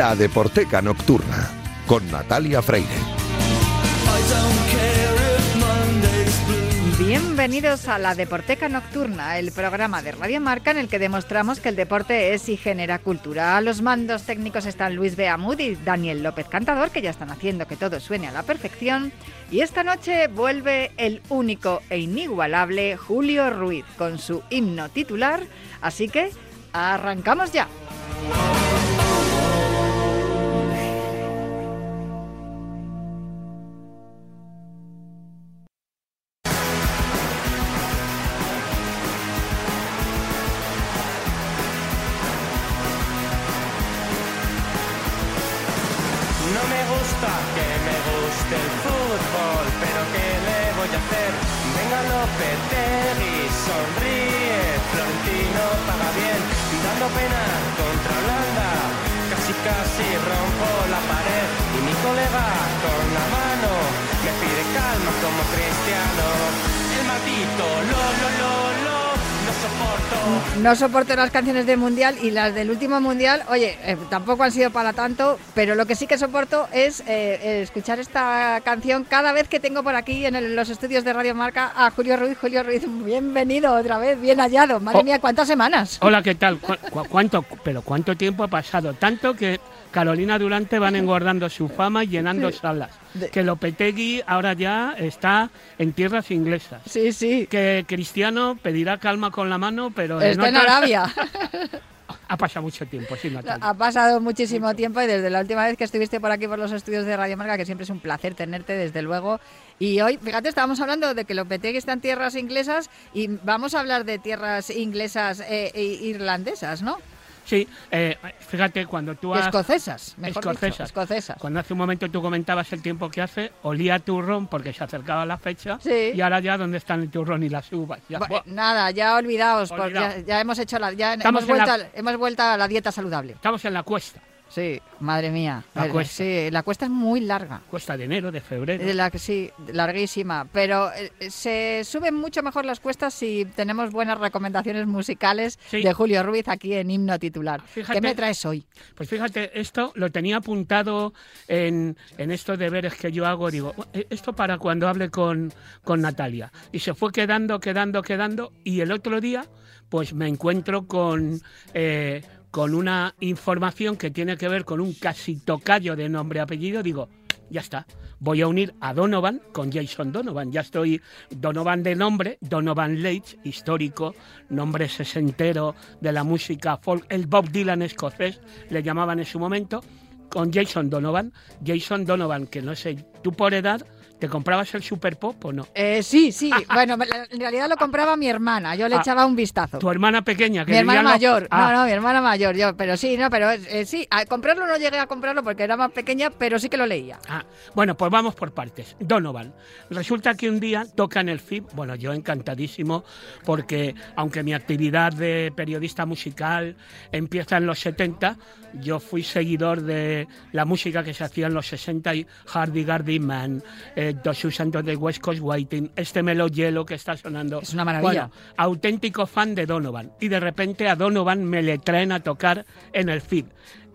La Deporteca Nocturna, con Natalia Freire. Bienvenidos a la Deporteca Nocturna, el programa de Radio Marca en el que demostramos que el deporte es y genera cultura. A los mandos técnicos están Luis Beamud y Daniel López Cantador, que ya están haciendo que todo suene a la perfección. Y esta noche vuelve el único e inigualable Julio Ruiz con su himno titular. Así que arrancamos ya. No soporto las canciones del Mundial y las del último Mundial, oye, eh, tampoco han sido para tanto, pero lo que sí que soporto es eh, eh, escuchar esta canción cada vez que tengo por aquí en el- los estudios de Radio Marca a Julio Ruiz. Julio Ruiz, bienvenido otra vez, bien hallado. Madre Oh. mía, ¿cuántas semanas? Hola, ¿qué tal? ¿Cu- cu- cuánto, pero cuánto tiempo ha pasado? Tanto que Carolina Durante van engordando su fama y llenando salas. De- Que Lopetegui ahora ya está en tierras inglesas. Sí, sí. Que Cristiano pedirá calma con la mano, pero Está en otras- Arabia. Ha pasado mucho tiempo, sí, Natalia. Ha pasado muchísimo tiempo y desde la última vez que estuviste por aquí por los estudios de Radio Marca, que siempre es un placer tenerte, desde luego. Y hoy, fíjate, estábamos hablando de que Lopetegui está en tierras inglesas y vamos a hablar de tierras inglesas e, e irlandesas, ¿no? Sí, eh, fíjate, cuando tú has... Escocesas, mejor dicho, Escocesas. escocesas. Cuando hace un momento tú comentabas el tiempo que hace, olía a turrón porque se acercaba la fecha Sí. y ahora ya dónde están el turrón y las uvas. Ya, nada, ya olvidaos, porque ya, hemos hecho la, ya hemos en la- hemos vuelto a la dieta saludable. estamos en la cuesta, Sí, madre mía. La cuesta. Sí, la cuesta es muy larga. cuesta de enero, de febrero. De la sí, larguísima. Pero eh, se suben mucho mejor las cuestas si tenemos buenas recomendaciones musicales Sí. de Julio Ruiz aquí en Himno Titular. Fíjate- ¿Qué me traes hoy? Pues fíjate, esto lo tenía apuntado en, en estos deberes que yo hago. Digo, "Eh, esto para cuando hable con, con Natalia. Y se fue quedando, quedando, quedando. Y el otro día, pues me encuentro con, eh, con una información que tiene que ver con un casi tocayo de nombre apellido. Digo, ya está. Voy a unir a Donovan con Jason Donovan. Ya estoy Donovan de nombre, Donovan Leitch, histórico, nombre sesentero de la música folk, el Bob Dylan escocés, le llamaban en su momento, con Jason Donovan. Jason Donovan, que no sé, tú por edad, ¿te comprabas el Super Pop o no? Eh, sí, sí. bueno, en realidad lo compraba mi hermana. Yo le Ah, echaba un vistazo. Tu hermana pequeña, que Mi hermana lo- mayor. Ah, No, no, mi hermana mayor. Yo, pero sí, no, pero eh, sí. A comprarlo no llegué a comprarlo porque era más pequeña, pero sí que lo leía. Ah, bueno, pues vamos por partes. Donovan. Resulta que un día toca en el FIB, bueno, yo encantadísimo, porque aunque mi actividad de periodista musical empieza en los 70, yo fui seguidor de la música que se hacía en los 60 y Hardy Gardy Man, eh, Dos Santos de West Coast Waiting, este Melo Hielo que está sonando. Es una maravilla. Bueno, auténtico fan de Donovan. Y de repente a Donovan me le traen a tocar en el FIB,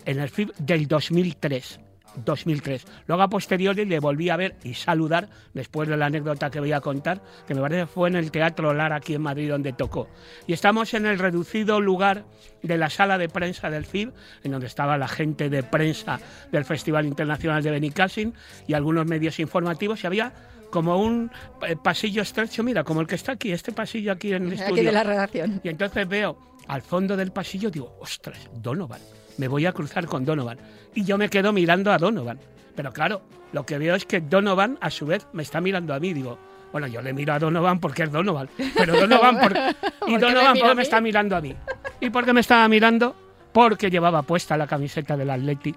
en el FIB del 2003. 2003. Luego a posteriori le volví a ver y saludar, después de la anécdota que voy a contar, que me parece fue en el Teatro Lara aquí en Madrid donde tocó. Y estamos en el reducido lugar de la sala de prensa del FIB, en donde estaba la gente de prensa del Festival Internacional de Benicassin y algunos medios informativos y había como un eh, pasillo estrecho, mira, como el que está aquí, este pasillo aquí en el Aquí estudio. de la redacción. Y entonces veo al fondo del pasillo, digo, ostras, Donovan, me voy a cruzar con Donovan. Y yo me quedo mirando a Donovan. Pero claro, lo que veo es que Donovan, a su vez, me está mirando a mí. Digo, bueno, yo le miro a Donovan porque es Donovan. Pero Donovan, por... ¿Por y me Donovan, mira ¿por a qué me mí? está mirando a mí? ¿Y por qué me estaba mirando? Porque llevaba puesta la camiseta del Atleti.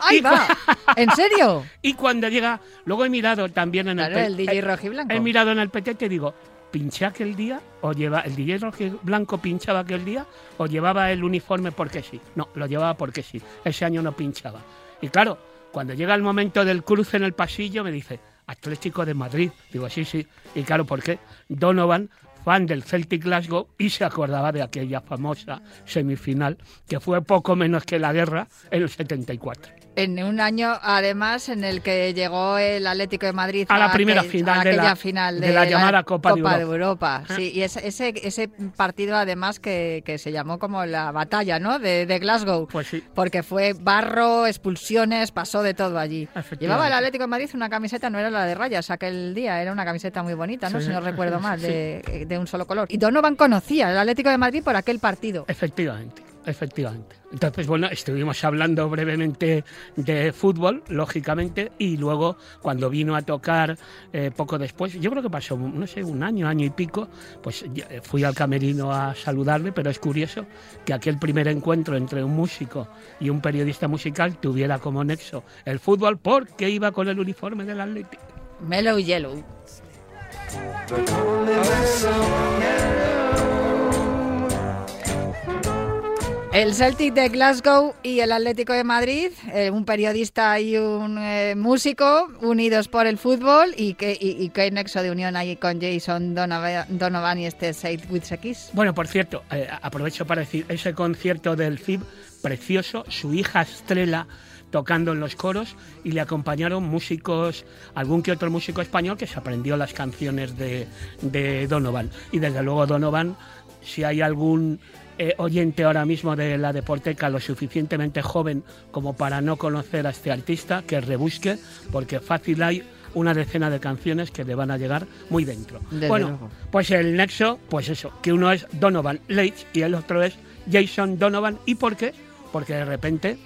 ¡Ahí va! ¿En serio? Y cuando llega, luego he mirado también en Claro, el... el DJ eh, rojiblanco. He mirado en el petete y digo, ¿pinché aquel día? ¿O lleva el DJ blanco pinchaba aquel día? ¿O llevaba el uniforme porque sí? No, lo llevaba porque sí. Ese año no pinchaba. Y claro, cuando llega el momento del cruce en el pasillo me dice, Atlético de Madrid. Digo, sí, sí. Y claro, ¿por qué? Donovan fan del Celtic Glasgow y se acordaba de aquella famosa semifinal que fue poco menos que la guerra en el 74. En un año, además, en el que llegó el Atlético de Madrid A la primera aquel- final a de la- final de la llamada Copa de de Europa. Europa. Sí, y ese, ese, ese partido, además, que, que se llamó como la batalla, ¿no? De, de Glasgow. Pues sí. Porque fue barro, expulsiones, pasó de todo allí. Llevaba el Atlético de Madrid una camiseta, no era la de rayas aquel día, era una camiseta muy bonita, ¿no? Sí. Si no recuerdo mal, de, de un solo color. Y Donovan conocía el Atlético de Madrid por aquel partido. Efectivamente, efectivamente. Entonces, bueno, estuvimos hablando brevemente de fútbol, lógicamente, y luego cuando vino a tocar eh, poco después, yo creo que pasó, no sé, un año, año y pico, pues eh, fui al camerino a saludarle, pero es curioso que aquel primer encuentro entre un músico y un periodista musical tuviera como nexo el fútbol porque iba con el uniforme del Atlético. Mellow Yellow. El Celtic de Glasgow y el Atlético de Madrid, eh, un periodista y un eh, músico unidos por el fútbol y qué, nexo de unión hay con Jason Donovan, y este Said Witsekis. Bueno, por cierto, eh, aprovecho para decir, ese concierto del FIB, precioso, su hija Estrella tocando en los coros y le acompañaron músicos, algún que otro músico español que se aprendió las canciones de Donovan. Y desde luego Donovan, si hay algún eh, oyente ahora mismo de la Deporteca lo suficientemente joven como para no conocer a este artista, que rebusque, porque fácil hay una decena de canciones que le van a llegar muy dentro. Desde bueno, luego. pues el nexo, pues eso, que uno es Donovan Leitch y el otro es Jason Donovan. ¿Y por qué? Porque de repente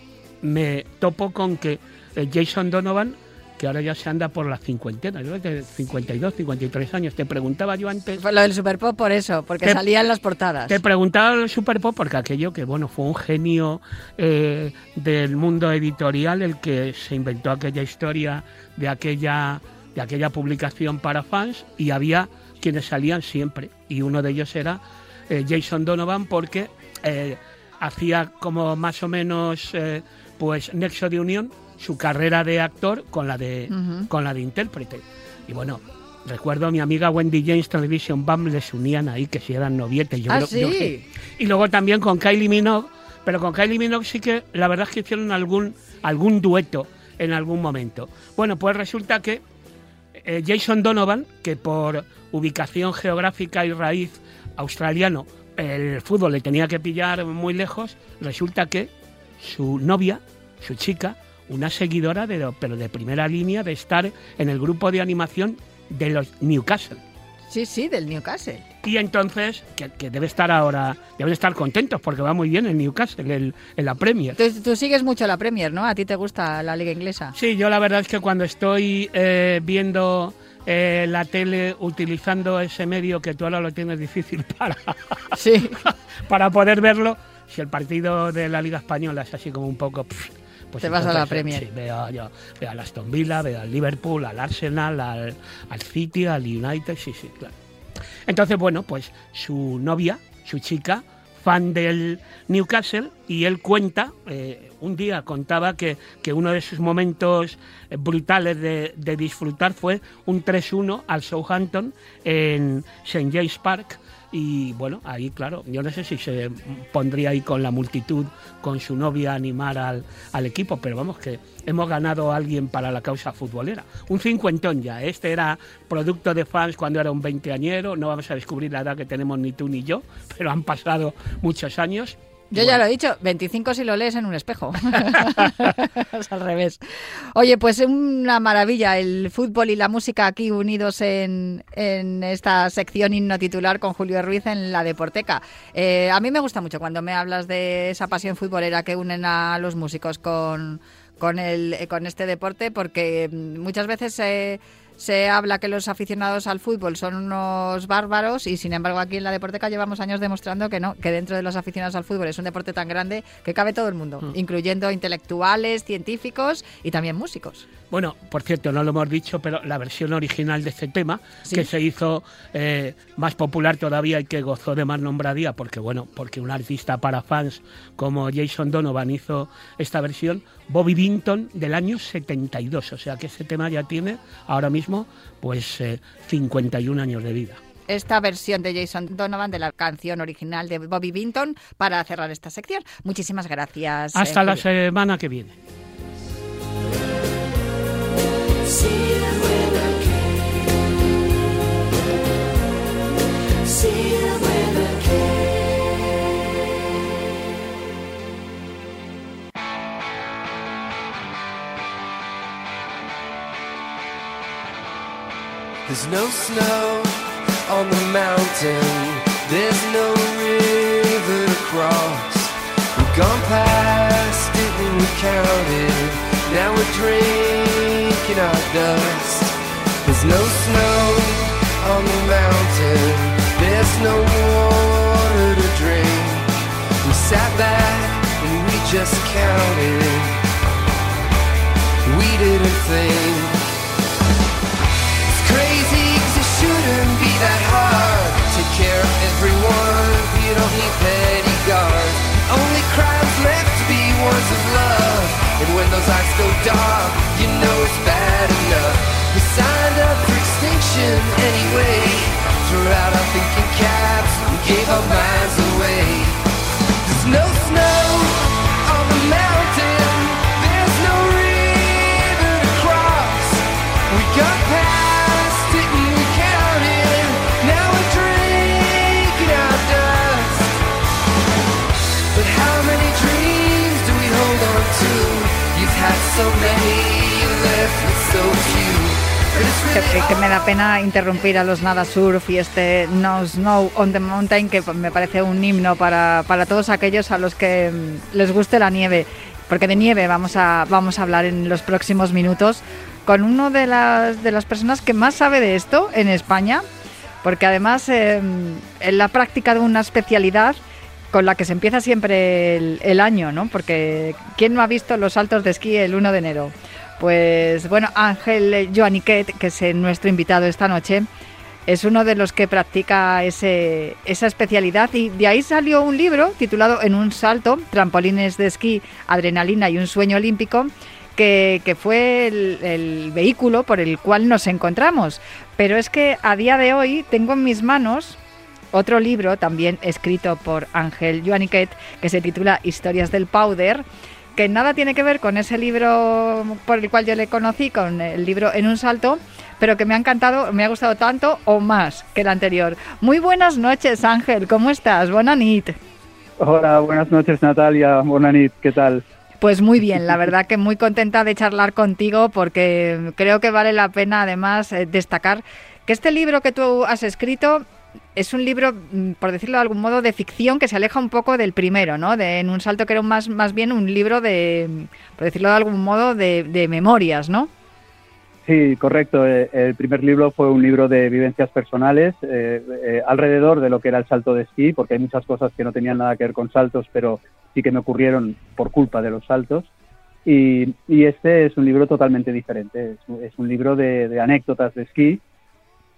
me topo con que eh, Jason Donovan, que ahora ya se anda por la cincuentena, yo creo que 52, 53 años, te preguntaba yo antes... Fue lo del Super Pop por eso, porque Te- salía en las portadas. Te preguntaba el Super Pop porque aquello que bueno fue un genio eh, del mundo editorial el que se inventó aquella historia de aquella de aquella publicación para fans y había quienes salían siempre y uno de ellos era eh, Jason Donovan porque eh, hacía como más o menos pues nexo de unión su carrera de actor con la de con la de intérprete. Y bueno recuerdo a mi amiga Wendy James Television Bam les unían ahí que si eran novietes yo Ah, ¿sí? y luego también con Kylie Minogue pero con Kylie Minogue sí que la verdad es que hicieron algún algún dueto en algún momento. Bueno pues resulta que eh, Jason Donovan, que por ubicación geográfica y raíz australiano, el fútbol le tenía que pillar muy lejos, resulta que su novia, su chica, una seguidora, de, pero de primera línea, de estar en el grupo de animación de los Newcastle. Sí, sí, del Newcastle. Y entonces, que, que debe estar ahora, deben estar contentos porque va muy bien el Newcastle, el- en la Premier. Tú, tú sigues mucho la Premier, ¿no? A ti te gusta la liga inglesa. Sí, yo la verdad es que cuando estoy eh, viendo eh, la tele utilizando ese medio que tú ahora lo tienes difícil para, Sí. para poder verlo, si el partido de la Liga Española es así como un poco... pff, pues Te vas a la Premier. Sí, veo, yo, veo al Aston Villa, veo al Liverpool, al Arsenal, al, al City, al United, sí, sí, claro. Entonces, bueno, pues su novia, su chica, fan del Newcastle, y él cuenta, eh, un día contaba que, que uno de sus momentos eh, brutales de, de disfrutar fue un 3-1 al Southampton en St. James Park. Y bueno, ahí claro, yo no sé si se pondría ahí con la multitud, con su novia a animar al, al equipo, pero vamos que hemos ganado a alguien para la causa futbolera. Un cincuentón ya, este era producto de fans cuando era un veinteañero, no vamos a descubrir la edad que tenemos ni tú ni yo, pero han pasado muchos años. Yo ya lo he dicho, 25 si lo lees en un espejo. es al revés. Oye, pues una maravilla el fútbol y la música aquí unidos en, en esta sección himno titular con Julio Ruiz en la Deporteca. Eh, a mí me gusta mucho cuando me hablas de esa pasión futbolera que unen a los músicos con, con, el, con este deporte porque mm, muchas veces... eh, se habla que los aficionados al fútbol son unos bárbaros y sin embargo aquí en la Deporteca llevamos años demostrando que no, que dentro de los aficionados al fútbol es un deporte tan grande que cabe todo el mundo, Mm. incluyendo intelectuales, científicos y también músicos. Bueno, por cierto, no lo hemos dicho, pero la versión original de este tema, Sí. que se hizo eh, más popular todavía y que gozó de más nombradía, porque bueno, porque un artista para fans como Jason Donovan hizo esta versión, Bobby Binton del año 72, o sea que este tema ya tiene ahora mismo pues eh, 51 años de vida. esta versión de Jason Donovan de la canción original de Bobby Binton para cerrar esta sección. Muchísimas gracias. Hasta eh, la semana que viene. There's no snow on the mountain. There's no river to cross. We've gone past it and we counted. Now we're drinking our dust. There's no snow on the mountain. There's no water to drink. We sat back and we just counted. We didn't think. It's crazy 'cause it shouldn't be that hard. Take care of everyone, you don't need petty those eyes go dark, you know it's bad enough. We signed up for extinction anyway. Threw out our thinking caps and gave our minds Que, me da pena interrumpir a los Nada Surf y este No Snow on the Mountain, que me parece un himno para, para todos aquellos a los que mm, les guste la nieve. Porque de nieve vamos a, vamos a hablar en los próximos minutos con uno de las, de las personas que más sabe de esto en España, porque además eh, en la práctica de una especialidad con la que se empieza siempre el, año, ¿no? Porque ¿quién no ha visto los saltos de esquí el 1 de enero? Pues bueno, Ángel Joaniquet, que es eh, nuestro invitado esta noche, es uno de los que practica ese, esa especialidad y de ahí salió un libro titulado En un salto, trampolines de esquí, adrenalina y un sueño olímpico, que, que fue el, el vehículo por el cual nos encontramos. Pero es que a día de hoy tengo en mis manos otro libro también escrito por Ángel Joaniquet que se titula Historias del Powder que nada tiene que ver con ese libro por el cual yo le conocí, con el libro En un salto, pero que me ha encantado, me ha gustado tanto o más que el anterior. Muy buenas noches, Ángel, ¿cómo estás? Buena nit. Hola, buenas noches Natalia, Bonanit, ¿qué tal? Pues muy bien, la verdad que muy contenta de charlar contigo porque creo que vale la pena además eh, destacar que este libro que tú has escrito es un libro, mm, por decirlo de algún modo, de ficción que se aleja un poco del primero, ¿no? De, en un salto que era más, más bien un libro de, por decirlo de algún modo, de, de memorias, ¿no? Sí, correcto. eh, El primer libro fue un libro de vivencias personales eh, eh, alrededor de lo que era el salto de esquí, porque hay muchas cosas que no tenían nada que ver con saltos, pero sí que me ocurrieron por culpa de los saltos. Y, y este es un libro totalmente diferente. Es, un- libro de anécdotas de esquí,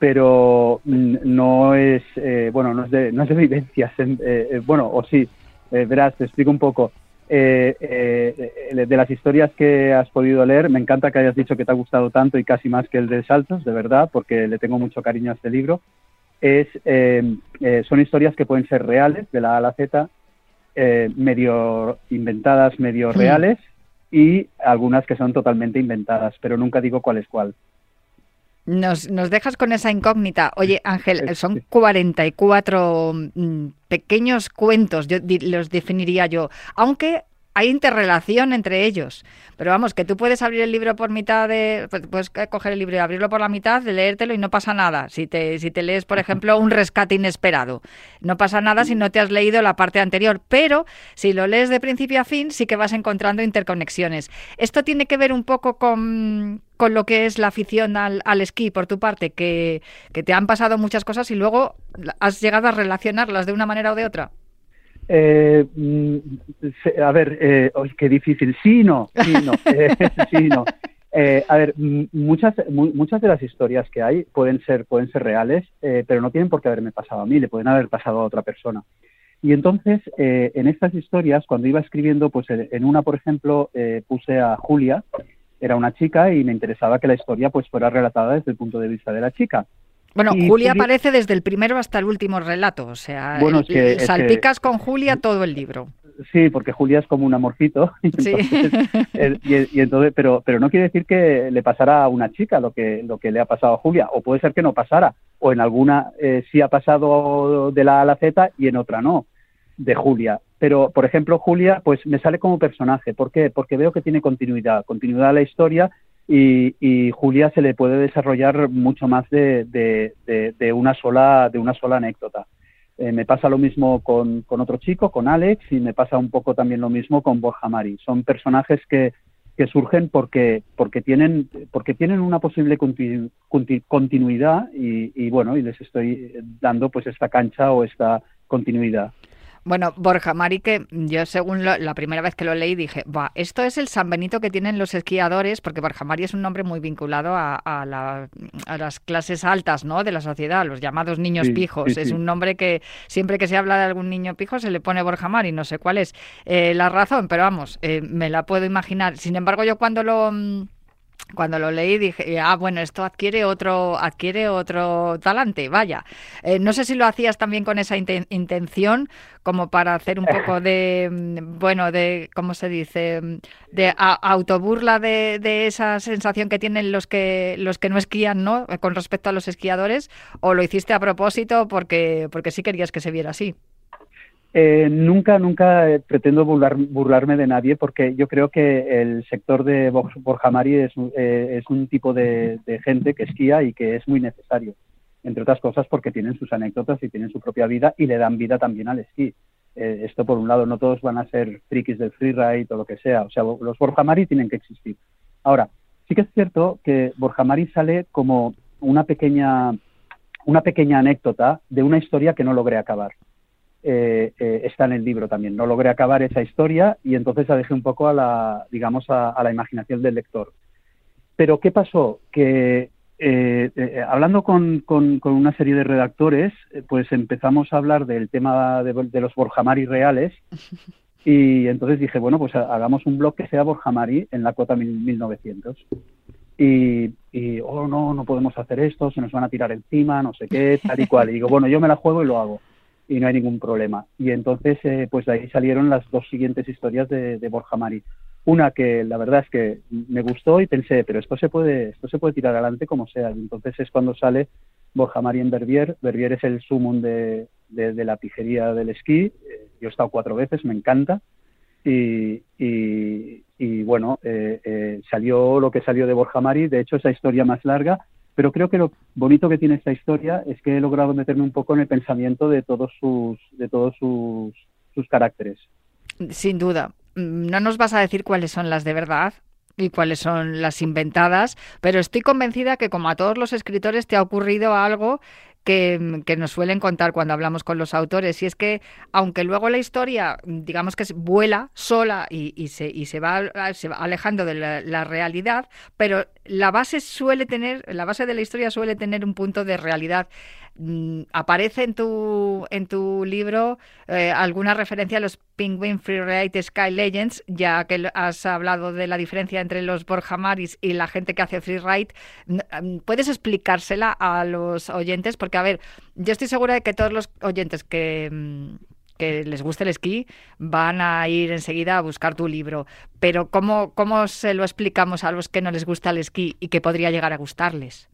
pero mm, no es, eh, bueno, no es de, no es de vivencias. en- eh, eh, bueno, o sí, eh, verás, te explico un poco. Eh, de las historias que has podido leer, me encanta que hayas dicho que te ha gustado tanto y casi más que el de Saltos, de verdad, porque le tengo mucho cariño a este libro. Es, son historias que pueden ser reales, de la A a la Z, medio inventadas, medio reales, y algunas que son totalmente inventadas, pero nunca digo cuál es cuál. Nos, nos dejas con esa incógnita. Oye, Ángel, son sí. 44 mm, pequeños cuentos, yo los definiría yo, aunque hay interrelación entre ellos. Pero vamos, que tú puedes abrir el libro por mitad de... pues, Puedes coger el libro y abrirlo por la mitad, de leértelo y no pasa nada. Si te, si te lees, por ejemplo, un rescate inesperado, no pasa nada si no te has leído la parte anterior. Pero si lo lees de principio a fin, sí que vas encontrando interconexiones. Esto tiene que ver un poco con, con lo que es la afición al, al esquí, por tu parte, que, que te han pasado muchas cosas y luego has llegado a relacionarlas de una manera o de otra. Eh, mm, a ver, eh, qué difícil. Sí, y no, sí, no, eh, sí, y no. Eh, a ver, mm, muchas, mu- muchas de las historias que hay pueden ser, pueden ser reales, eh, pero no tienen por qué haberme pasado a mí, le pueden haber pasado a otra persona. Y entonces, eh, en estas historias, cuando iba escribiendo, pues en una, por ejemplo, puse a Julia, era una chica y me interesaba que la historia pues fuera relatada desde el punto de vista de la chica. Bueno, Y Julia aparece desde el primero hasta el último relato, o sea, Bueno, el- que- que- salpicas con Julia todo el libro. Sí, porque Julia es como un amorcito. y Sí. entonces, eh, y, y entonces, pero, pero no quiere decir que le pasara a una chica lo que, lo que le ha pasado a Julia, o puede ser que no pasara, o en alguna eh, sí ha pasado de la A a la Z y en otra no, de Julia. Pero, por ejemplo, Julia, pues me sale como personaje. ¿Por qué? Porque veo que tiene continuidad, continuidad a la historia y, y Julia se le puede desarrollar mucho más de, de- una sola, de una sola anécdota. Eh, me pasa lo mismo con, con otro chico, con Alex, y me pasa un poco también lo mismo con Borja Mari. Son personajes que, que surgen porque, porque, tienen, porque tienen una posible continu- conti- continuidad y, y, bueno, y les estoy dando pues esta cancha o esta continuidad. Bueno, Borja Mari, que yo según lo- la primera vez que lo leí dije, va, esto es el San Benito que tienen los esquiadores, porque Borja Mari es un nombre muy vinculado a, a la- a las clases altas ¿no? de la sociedad, los llamados niños Sí, pijos. sí, Es sí. un nombre que siempre que se habla de algún niño pijo se le pone Borja Mari, no sé cuál es eh, la razón, pero vamos, eh, me la puedo imaginar. Sin embargo, yo cuando lo... cuando lo leí dije, ah, bueno, esto adquiere otro, adquiere otro talante, vaya. Eh, no sé si lo hacías también con esa inten- intención, como para hacer un poco de, mm, bueno, de, ¿cómo se dice? Mm, De a- autoburla de, de esa sensación que tienen los que, los que no esquían, ¿no? Eh, Con respecto a los esquiadores, o lo hiciste a propósito porque, porque sí querías que se viera así. Eh, nunca, nunca eh, pretendo burlar- burlarme de nadie porque yo creo que el sector de Bor- Borja Mari es, un- eh, es un tipo de, gente que esquía y que es muy necesario, entre otras cosas porque tienen sus anécdotas y tienen su propia vida y le dan vida también al esquí. Eh, esto por un lado, no todos van a ser frikis del freeride o lo que sea, o sea, los Borja Mari tienen que existir. Ahora, sí que es cierto que Borja Mari sale como una pequeña, una pequeña anécdota de una historia que no logré acabar eh, eh, está en el libro también. No logré acabar esa historia y entonces la dejé un poco a la, digamos, a, a la imaginación del lector. Pero ¿qué pasó? Que eh, eh, hablando con, con- con una serie de redactores, pues empezamos a hablar del tema de, de los Borjamari reales y entonces dije, bueno, pues ha- hagamos un blog que sea Borjamari en la cuota mil- 1900. Y, y, oh, no, no podemos hacer esto, se nos van a tirar encima, no sé qué, tal y cual. Y digo, bueno, yo me la juego y lo hago y no hay ningún problema. Y entonces, eh, pues de ahí salieron las dos siguientes historias de, de Borja Mari. Una que la verdad es que me gustó y pensé, pero esto se puede, esto se puede tirar adelante como sea. Y entonces es cuando sale Borja Mari en Verbier. Verbier es el sumum de, de- de la pijería del esquí. Eh, Yo he estado cuatro veces, me encanta. Y, y- y, bueno, eh, eh, salió lo que salió de Borja Mari. De hecho, esa historia más larga pero creo que lo bonito que tiene esta historia es que he logrado meterme un poco en el pensamiento de todos sus, de todos sus, sus caracteres. Sin duda. No nos vas a decir cuáles son las de verdad y cuáles son las inventadas, pero estoy convencida que como a todos los escritores te ha ocurrido algo que, nos suelen contar cuando hablamos con los autores, y es que aunque luego la historia, digamos que vuela sola y, y se, y se, va, se va alejando de la, realidad, pero la base suele tener, la base de la historia suele tener un punto de realidad. Mm, aparece en tu, en tu libro eh, alguna referencia a los Penguin Freeride Sky Legends, ya que has hablado de la diferencia entre los Borja Maris y la gente que hace freeride. N- mm, ¿Puedes explicársela a los oyentes? Porque, a ver, yo estoy segura de que todos los oyentes que, mm, que les guste el esquí van a ir enseguida a buscar tu libro. Pero ¿cómo, ¿cómo se lo explicamos a los que no les gusta el esquí y que podría llegar a gustarles?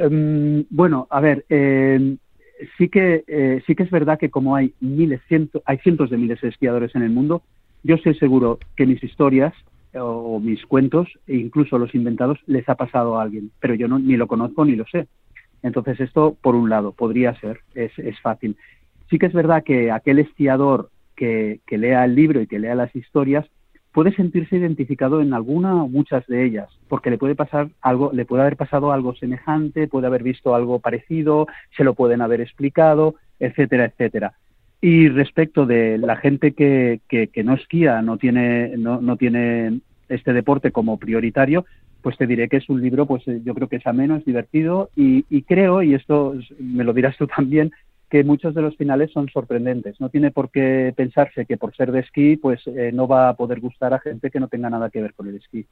Um, bueno, a ver, eh, sí, que, eh, sí que es verdad que como hay miles, ciento, hay cientos de miles de esquiadores en el mundo, yo estoy seguro que mis historias eh, o mis cuentos, e incluso los inventados, les ha pasado a alguien, pero yo no, ni lo conozco ni lo sé. Entonces esto, por un lado, podría ser, es, es fácil. Sí que es verdad que aquel esquiador que, que lea el libro y que lea las historias puede sentirse identificado en alguna o muchas de ellas, porque le puede pasar algo, le puede haber pasado algo semejante, puede haber visto algo parecido, se lo pueden haber explicado, etcétera, etcétera. Y respecto de la gente que, que, que no esquía, no tiene, no, no tiene este deporte como prioritario, pues te diré que es un libro, pues eh, yo creo que es ameno, es divertido y, y creo, y esto es- me lo dirás tú también, que muchos de los finales son sorprendentes. No tiene por qué pensarse que por ser de esquí, pues eh, no va a poder gustar a gente que no tenga nada que ver con el esquí.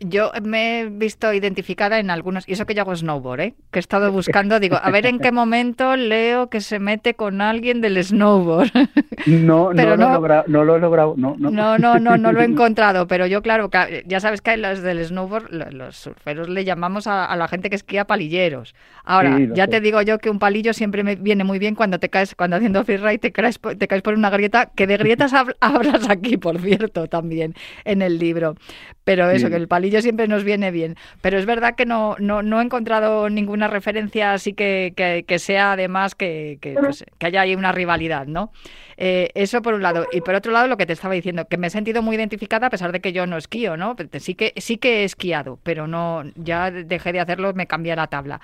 Yo me he visto identificada en algunos, y eso que yo hago snowboard, ¿eh? que he estado buscando, digo, a ver en qué momento leo que se mete con alguien del snowboard. No, Pero no, no- Lo he logrado, no lo he logrado, no, no. No, no, no, no lo he encontrado, pero yo, claro, ya sabes que los del snowboard, lo- los surferos le llamamos a, a la gente que esquía palilleros. Ahora, Sí, ya sé. te digo yo que un palillo siempre me viene muy bien cuando te caes, cuando haciendo freeride te caes, te caes por una grieta, que de grietas hab- hablas aquí, por cierto, también en el libro. Pero eso, Sí. que el palillo siempre nos viene bien. Pero es verdad que no, no, no he encontrado ninguna referencia así que, que, que sea además que, que, pues, que haya ahí una rivalidad, ¿no? Eh, eso por un lado. Y por otro lado, lo que te estaba diciendo, que me he sentido muy identificada a pesar de que yo no esquío, ¿no? Sí que, sí que he esquiado, pero no, ya dejé de hacerlo, me cambié a la tabla.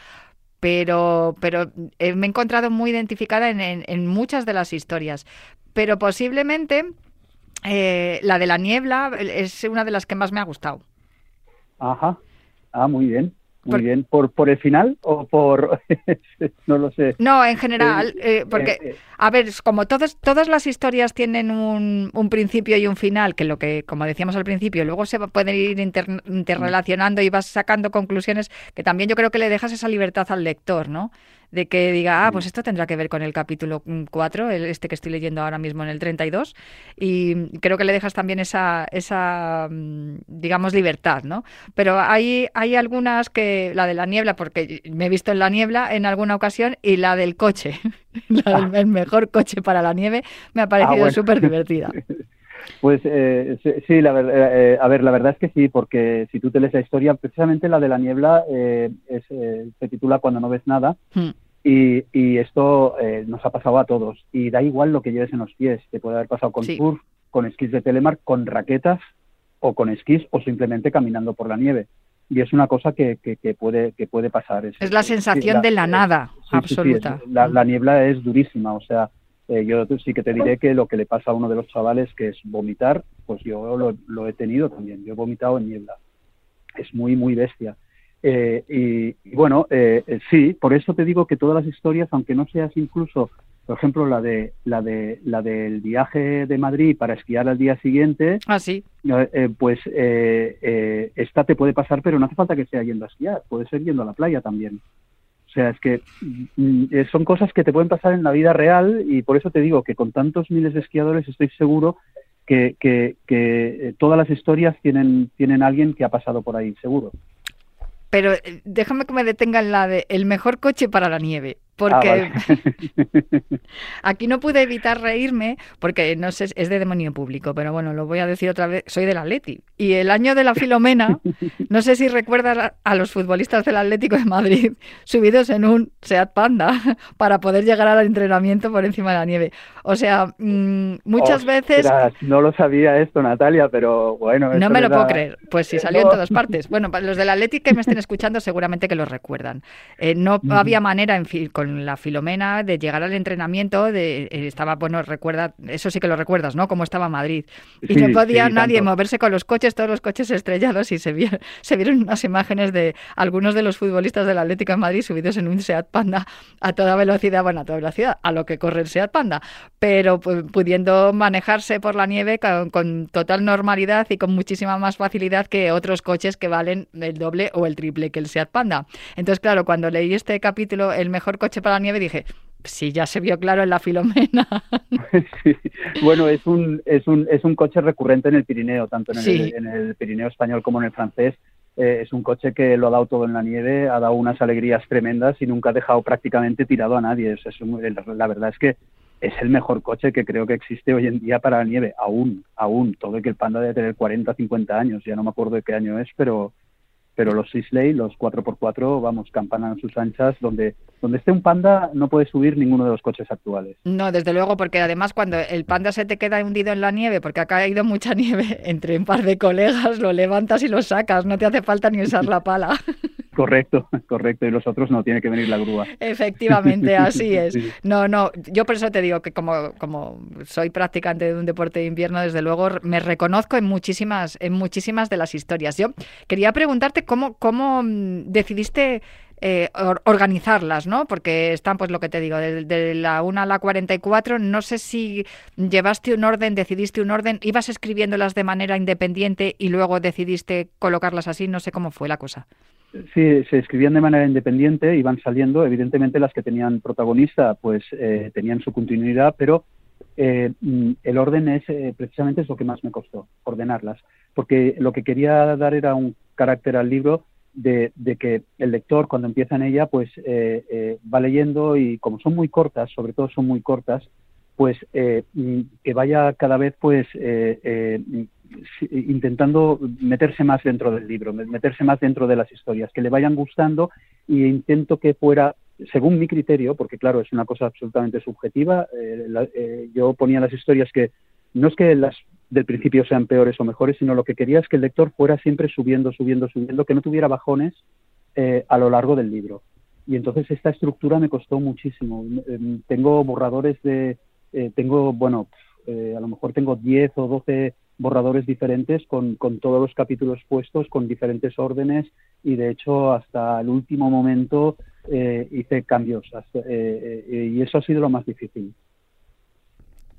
Pero, pero eh, me he encontrado muy identificada en, en- en muchas de las historias. Pero posiblemente eh, la de la niebla es una de las que más me ha gustado. Ajá. Ah, muy bien. Muy Por- bien. ¿Por, ¿Por el final o por.? no lo sé. No, en general, eh, porque, Eh, eh, a ver, como todas, todas las historias tienen un, un principio y un final, que lo que, como decíamos al principio, luego se pueden ir inter- interrelacionando y vas sacando conclusiones, que también yo creo que le dejas esa libertad al lector, ¿no? De que diga, ah, pues esto tendrá que ver con el capítulo 4, el- este que estoy leyendo ahora mismo en el 32, y creo que le dejas también esa, esa mm, digamos, libertad, ¿no? Pero hay, hay algunas que, la de la niebla, porque me he visto en la niebla en alguna ocasión, y la del coche, la del el mejor coche para la nieve, me ha parecido bueno. súper divertida. Pues eh, sí, la ver- eh, eh, a ver, la verdad es que sí, porque si tú te lees la historia, precisamente la de la niebla eh, es, eh, se titula Cuando no ves nada, Hmm. y, y esto eh, nos ha pasado a todos. Y da igual lo que lleves en los pies, te puede haber pasado con Sí. surf, con esquís de telemark, con raquetas o con esquís o simplemente caminando por la nieve. Y es una cosa que, que, que puede, que puede pasar. Es la sí, sensación de la nada sí, absoluta. la, la niebla es durísima, o sea, eh, yo sí que te diré que lo que le pasa a uno de los chavales, que es vomitar, pues yo lo, lo he tenido también, yo he vomitado en niebla. Es muy, muy bestia. Eh, y, y bueno, eh, eh, sí, por eso te digo que todas las historias, aunque no seas incluso, por ejemplo, la de la de la del viaje de Madrid para esquiar al día siguiente, Ah, sí. eh, pues eh, eh, esta te puede pasar, pero no hace falta que sea yendo a esquiar, puede ser yendo a la playa también. O sea, es que mm, eh, son cosas que te pueden pasar en la vida real y por eso te digo que con tantos miles de esquiadores estoy seguro que, que, eh, todas las historias tienen, tienen alguien que ha pasado por ahí, seguro. Pero eh, déjame que me detenga en la de el mejor coche para la nieve. Ah, Porque vale. aquí no pude evitar reírme, porque no sé, es de demonio público, pero bueno, lo voy a decir otra vez, soy del Atleti. Y el año de la Filomena, no sé si recuerdas a- los futbolistas del Atlético de Madrid subidos en un Seat Panda para poder llegar al entrenamiento por encima de la nieve. O sea, mm, muchas veces... No lo sabía esto, Natalia, pero bueno. No me lo puedo creer. Pues sí, Eh, salió en todas partes. Bueno, los del Athletic que me estén escuchando seguramente que lo recuerdan. Eh, no había manera, en fin, con la Filomena de llegar al entrenamiento. De, eh, estaba, bueno, recuerda, eso sí que lo recuerdas, ¿no? Cómo estaba Madrid. Y Sí, no podía sí, nadie tanto. moverse con los coches, todos los coches estrellados y se vieron, se vieron unas imágenes de algunos de los futbolistas del Atlético de Madrid subidos en un Seat Panda a toda velocidad, bueno, a toda velocidad, a lo que corre el Seat Panda, pero pu- pudiendo manejarse por la nieve con, con total normalidad y con muchísima más facilidad que otros coches que valen el doble o el triple que el Seat Panda. Entonces, claro, cuando leí este capítulo, el mejor coche para la nieve, dije, sí, ya se vio claro en la Filomena. Sí. Bueno, es un, es, un, es un coche recurrente en el Pirineo, tanto en, Sí. el, en el Pirineo español como en el francés. Eh, es un coche que lo ha dado todo en la nieve, ha dado unas alegrías tremendas y nunca ha dejado prácticamente tirado a nadie. Es- es un- la verdad es que es el mejor coche que creo que existe hoy en día para la nieve, aún, aún. Todo y que el Panda debe tener 40, 50 años, ya no me acuerdo de qué año es, pero, pero los Sisley, los 4x4, vamos, campanan a sus anchas, donde, donde esté un Panda no puede subir ninguno de los coches actuales. No, desde luego, porque además cuando el panda se te queda hundido en la nieve, porque ha caído mucha nieve, entre un par de colegas lo levantas y lo sacas, no te hace falta ni usar la pala. Correcto, correcto. Y los otros no, tiene que venir la grúa. Efectivamente, así es. Sí. No, no, yo por eso te digo que como, como soy practicante de un deporte de invierno, desde luego me reconozco en muchísimas, en muchísimas de las historias. Yo quería preguntarte cómo, mm, decidiste eh, organizarlas, ¿no? Porque están, pues lo que te digo, de, la 1 a la 44, no sé si llevaste un orden, decidiste un orden, ibas escribiéndolas de manera independiente y luego decidiste colocarlas así, no sé cómo fue la cosa. Sí, se escribían de manera independiente, iban saliendo, evidentemente las que tenían protagonista pues eh, tenían su continuidad, pero eh, mm, el orden es precisamente es lo que más me costó, ordenarlas, porque lo que quería dar era un carácter al libro de, que el lector cuando empieza en ella pues eh, eh, va leyendo y como son muy cortas, sobre todo son muy cortas, pues eh, mm, que vaya cada vez pues intentando meterse más dentro del libro, meterse más dentro de las historias, que le vayan gustando y intento que fuera, según mi criterio, porque claro, es una cosa absolutamente subjetiva, yo ponía las historias que no es que las del principio sean peores o mejores, sino lo que quería es que el lector fuera siempre subiendo, subiendo, subiendo, que no tuviera bajones eh, a lo largo del libro. Y entonces esta estructura me costó muchísimo. Em, tengo borradores de, eh, tengo, bueno, eh, a lo mejor tengo 10 o 12 borradores diferentes con, con, todos los capítulos puestos, con diferentes órdenes y de hecho hasta el último momento hice cambios y eso ha sido lo más difícil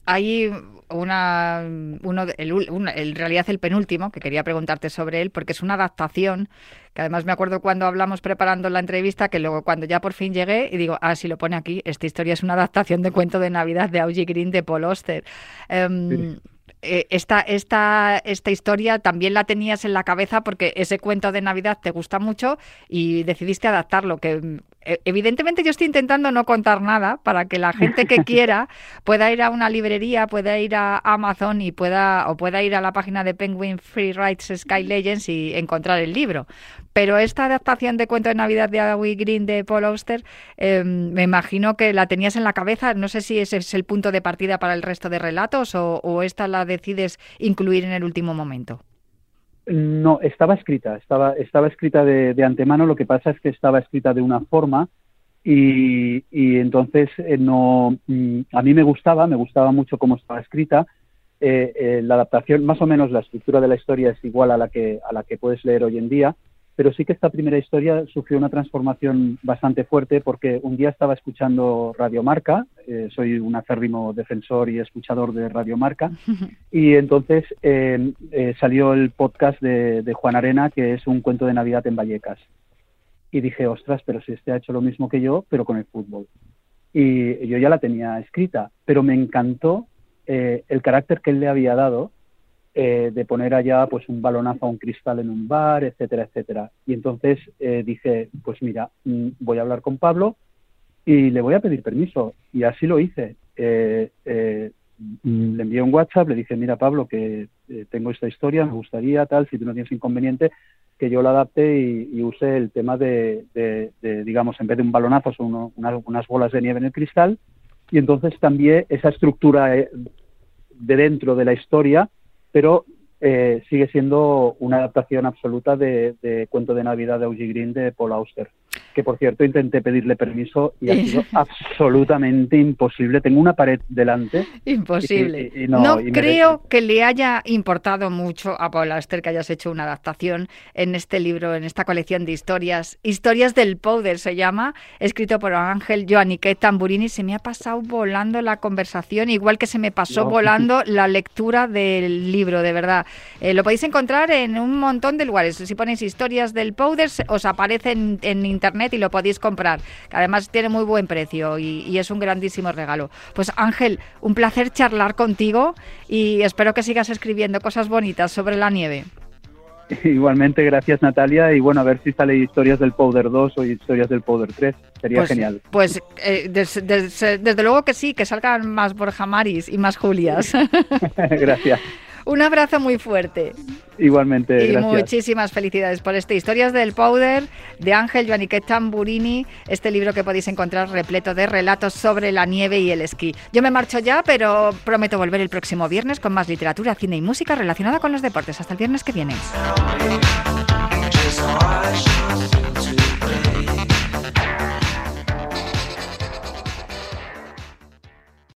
hay una, uno, el, en realidad el penúltimo, que quería preguntarte sobre él, porque es una adaptación, que además me acuerdo cuando hablamos preparando la entrevista, que luego cuando ya por fin llegué y digo, ah, si lo pone aquí, esta historia es una adaptación de cuento de Navidad de Augie Green de Paul Oster. Em, eh, esta, esta, esta historia también la tenías en la cabeza porque ese cuento de Navidad te gusta mucho y decidiste adaptarlo, que evidentemente yo estoy intentando no contar nada para que la gente que quiera pueda ir a una librería, pueda ir a Amazon y pueda o pueda ir a la página de Penguin Free Rights Sky Legends y encontrar el libro. Pero esta adaptación de cuento de Navidad de Awi Green de Paul Auster, em, me imagino que la tenías en la cabeza. No sé si ese es el punto de partida para el resto de relatos o, o esta la decides incluir en el último momento. No, estaba escrita, estaba, estaba escrita de, de, antemano, lo que pasa es que estaba escrita de una forma y, y entonces eh, no, mm, a mí me gustaba, me gustaba mucho cómo estaba escrita. Eh, eh, la adaptación, más o menos la estructura de la historia es igual a la que, a la que puedes leer hoy en día, pero sí que esta primera historia sufrió una transformación bastante fuerte porque un día estaba escuchando Radio Marca, eh, soy un acérrimo defensor y escuchador de Radio Marca, y entonces eh, eh, salió el podcast de, Juan Arena, que es un cuento de Navidad en Vallecas. Y dije, ostras, pero si este ha hecho lo mismo que yo, pero con el fútbol. Y yo ya la tenía escrita, pero me encantó el carácter que él le había dado eh, de poner allá pues un balonazo a un cristal en un bar, etcétera, etcétera. Y entonces eh, dije, pues mira, mm, voy a hablar con Pablo y le voy a pedir permiso. Y así lo hice. Eh, mm, le envié un WhatsApp, le dije, mira Pablo, que tengo esta historia, me gustaría tal, si tú no tienes inconveniente, que yo la adapte y, use el tema de, digamos, en vez de un balonazo, son unas bolas de nieve en el cristal. Y entonces también esa estructura de dentro de la historia pero eh, sigue siendo una adaptación absoluta de, de, Cuento de Navidad de Augie Green de Paul Auster que por cierto intenté pedirle permiso y ha sido absolutamente imposible. Tengo una pared delante. Imposible. no, creo que le haya importado mucho a Paul Auster que hayas hecho una adaptación en este libro, en esta colección de historias. Historias del Powder se llama, escrito por Ángel Joaniquet Tamburini. Se me ha pasado volando la conversación, igual que se me pasó volando la lectura del libro, de verdad. Eh, lo podéis encontrar en un montón de lugares. Si ponéis historias del Powder, os aparece en, en internet y lo podéis comprar. Además tiene muy buen precio y, es un grandísimo regalo. Pues Ángel, un placer charlar contigo y espero que sigas escribiendo cosas bonitas sobre la nieve. Igualmente, gracias Natalia. Y bueno, a ver si sale historias del Powder 2 o historias del Powder 3. Sería pues, genial. Pues eh, desde luego que sí, que salgan más Borja Maris y más Julias. gracias. Un abrazo muy fuerte. Igualmente. Y muchísimas felicidades por este Historias del Powder de Ángel Joaniquet Tamburini, este libro que podéis encontrar repleto de relatos sobre la nieve y el esquí. Yo me marcho ya, pero prometo volver el próximo viernes con más literatura, cine y música relacionada con los deportes. Hasta el viernes que viene.